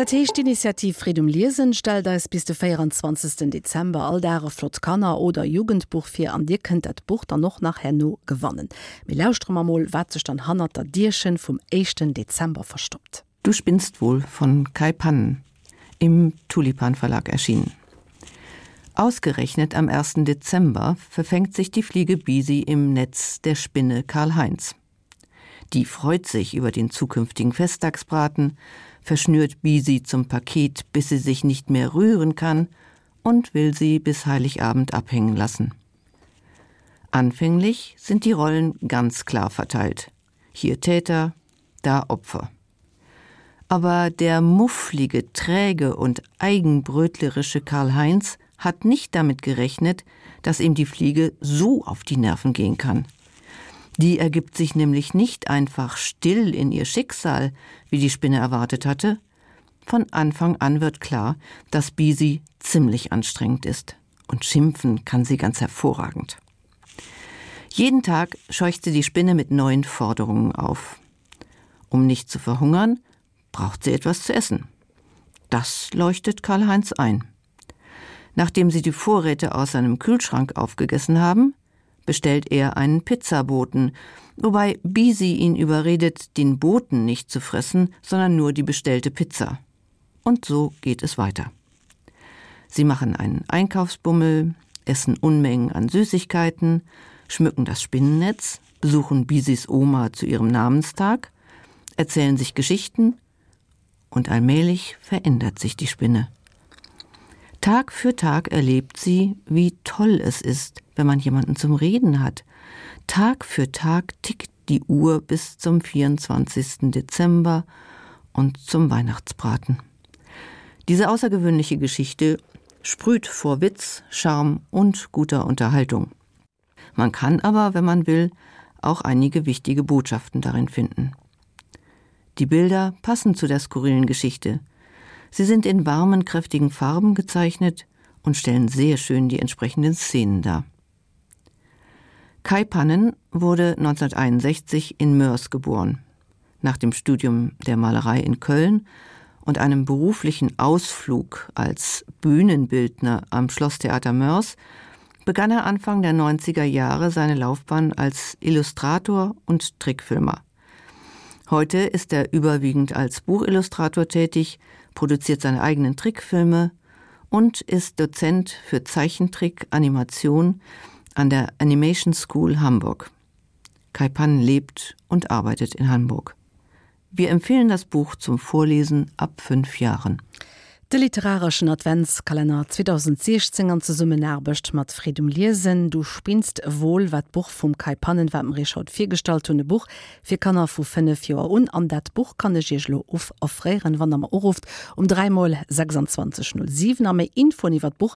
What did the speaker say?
Dat hecht Initiativ Friedum Lisen stel da es bis de 24. Dezember all derre Flotkanner oder Jugendbuch fir an Dir kënnt dat Buch dann noch nach Herno gewannen. Milaustrommermoll wat sech an Hanner der Dirschen vum 1. Dezember verstoppt. Du spinnst wohl von Kai Pannen im Tulipan Verlag erschienen. Ausgerechnet am 1. Dezember verfängt sich die Fliege Bisi im Netz der Spinne Karl Heinz. Die freut sich über den zukünftigen Festtagsbraten, verschnürt Bisi zum Paket, bis sie sich nicht mehr rühren kann und will sie bis Heiligabend abhängen lassen. Anfänglich sind die Rollen ganz klar verteilt. Hier Täter, da Opfer. Aber der mufflige, träge und eigenbrötlerische Karl Heinz hat nicht damit gerechnet, dass ihm die Fliege so auf die Nerven gehen kann. Die ergibt sich nämlich nicht einfach still in ihr Schicksal, wie die Spinne erwartet hatte. Von Anfang an wird klar, dass Bisi ziemlich anstrengend ist und schimpfen kann sie ganz hervorragend. Jeden Tag scheucht sie die Spinne mit neuen Forderungen auf. Um nicht zu verhungern, braucht sie etwas zu essen. Das leuchtet Karl-Heinz ein. Nachdem sie die Vorräte aus seinem Kühlschrank aufgegessen haben, bestellt er einen Pizzaboten, wobei Bisi ihn überredet, den Boten nicht zu fressen, sondern nur die bestellte Pizza. Und so geht es weiter. Sie machen einen Einkaufsbummel, essen Unmengen an Süßigkeiten, schmücken das Spinnennetz, besuchen Bisis Oma zu ihrem Namenstag, erzählen sich Geschichten und allmählich verändert sich die Spinne. Tag für Tag erlebt sie, wie toll es ist, wenn man jemanden zum Reden hat. Tag für Tag tickt die Uhr bis zum 24. Dezember und zum Weihnachtsbraten. Diese außergewöhnliche Geschichte sprüht vor Witz, Charme und guter Unterhaltung. Man kann aber, wenn man will, auch einige wichtige Botschaften darin finden. Die Bilder passen zu der skurrilen Geschichte. Sie sind in warmen, kräftigen Farben gezeichnet und stellen sehr schön die entsprechenden Szenen dar. Kai Pannen wurde 1961 in Mörs geboren. Nach dem Studium der Malerei in Köln und einem beruflichen Ausflug als Bühnenbildner am Schlosstheater Mörs begann er Anfang der 90er Jahre seine Laufbahn als Illustrator und Trickfilmer. Heute ist er überwiegend als Buchillustrator tätig, produziert seine eigenen Trickfilme und ist Dozent für Zeichentrick, Animation an der Animation School Hamburg. Kai Pan lebt und arbeitet in Hamburg. Wir empfehlen das Buch zum Vorlesen ab fünf Jahren. De literarischen Adventskalender 2016 an ze summen erbecht mat Fredum Liesinn, du spinst wohl wat Buch vum Kai Pannenwerpen Richard virgestaltene Buch. Fir kannner vu 5 Joer un an dat Buch kannne Jelo of aréieren wann am Oruft um 3mal 26.07 am Infoniwwer Buch